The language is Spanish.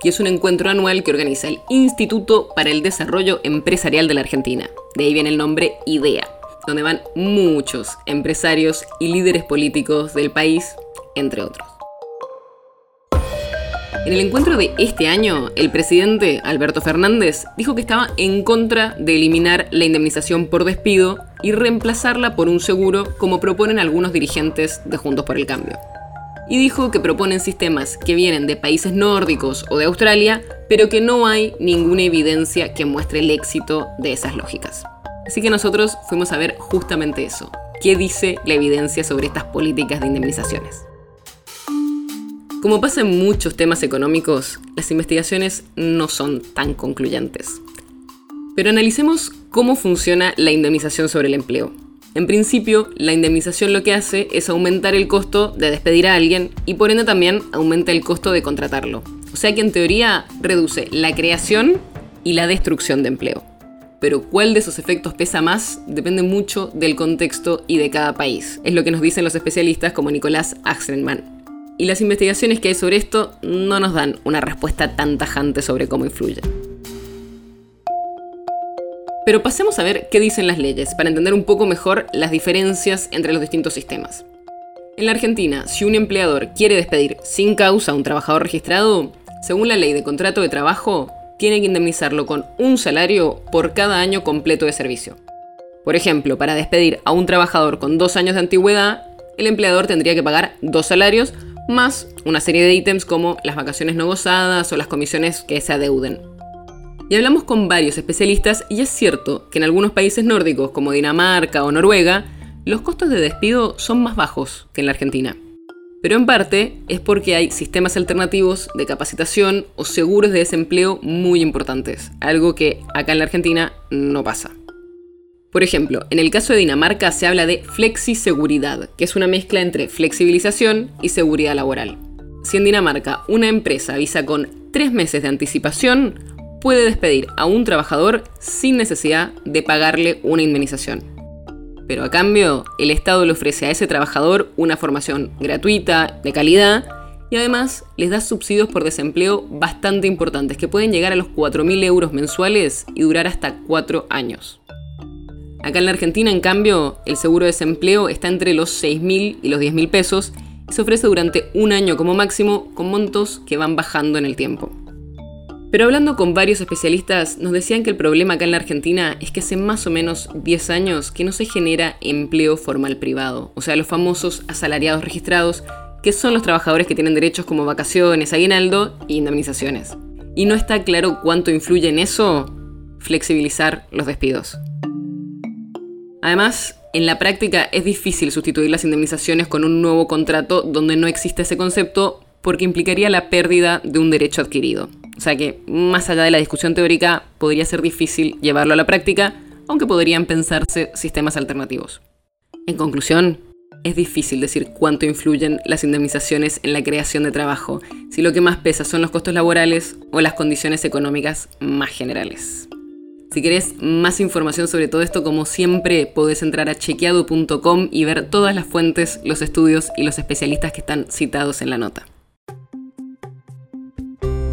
que es un encuentro anual que organiza el Instituto para el Desarrollo Empresarial de la Argentina. De ahí viene el nombre IDEA, donde van muchos empresarios y líderes políticos del país, entre otros. En el encuentro de este año, el presidente Alberto Fernández dijo que estaba en contra de eliminar la indemnización por despido y reemplazarla por un seguro como proponen algunos dirigentes de Juntos por el Cambio. Y dijo que proponen sistemas que vienen de países nórdicos o de Australia, pero que no hay ninguna evidencia que muestre el éxito de esas lógicas. Así que nosotros fuimos a ver justamente eso. ¿Qué dice la evidencia sobre estas políticas de indemnizaciones? Como pasa en muchos temas económicos, las investigaciones no son tan concluyentes. Pero analicemos cómo funciona la indemnización sobre el empleo. En principio, la indemnización lo que hace es aumentar el costo de despedir a alguien y por ende también aumenta el costo de contratarlo. O sea que en teoría reduce la creación y la destrucción de empleo. Pero cuál de esos efectos pesa más depende mucho del contexto y de cada país. Es lo que nos dicen los especialistas como Nicolás Axelman y las investigaciones que hay sobre esto no nos dan una respuesta tan tajante sobre cómo influye. Pero pasemos a ver qué dicen las leyes para entender un poco mejor las diferencias entre los distintos sistemas. En la Argentina, si un empleador quiere despedir sin causa a un trabajador registrado, según la ley de contrato de trabajo, tiene que indemnizarlo con un salario por cada año completo de servicio. Por ejemplo, para despedir a un trabajador con dos años de antigüedad, el empleador tendría que pagar dos salarios más una serie de ítems como las vacaciones no gozadas o las comisiones que se adeuden. Y hablamos con varios especialistas y es cierto que en algunos países nórdicos como Dinamarca o Noruega, los costos de despido son más bajos que en la Argentina. Pero en parte es porque hay sistemas alternativos de capacitación o seguros de desempleo muy importantes, algo que acá en la Argentina no pasa. Por ejemplo, en el caso de Dinamarca se habla de flexiseguridad, que es una mezcla entre flexibilización y seguridad laboral. Si en Dinamarca una empresa avisa con tres meses de anticipación, puede despedir a un trabajador sin necesidad de pagarle una indemnización. Pero a cambio, el Estado le ofrece a ese trabajador una formación gratuita, de calidad, y además les da subsidios por desempleo bastante importantes, que pueden llegar a los 4.000 euros mensuales y durar hasta 4 años. Acá en la Argentina, en cambio, el seguro de desempleo está entre los 6.000 y los 10.000 pesos y se ofrece durante un año como máximo con montos que van bajando en el tiempo. Pero hablando con varios especialistas, nos decían que el problema acá en la Argentina es que hace más o menos 10 años que no se genera empleo formal privado, o sea, los famosos asalariados registrados, que son los trabajadores que tienen derechos como vacaciones, aguinaldo e indemnizaciones. Y no está claro cuánto influye en eso flexibilizar los despidos. Además, en la práctica es difícil sustituir las indemnizaciones con un nuevo contrato donde no existe ese concepto porque implicaría la pérdida de un derecho adquirido. O sea que, más allá de la discusión teórica, podría ser difícil llevarlo a la práctica, aunque podrían pensarse sistemas alternativos. En conclusión, es difícil decir cuánto influyen las indemnizaciones en la creación de trabajo, si lo que más pesa son los costos laborales o las condiciones económicas más generales. Si querés más información sobre todo esto, como siempre, podés entrar a chequeado.com y ver todas las fuentes, los estudios y los especialistas que están citados en la nota.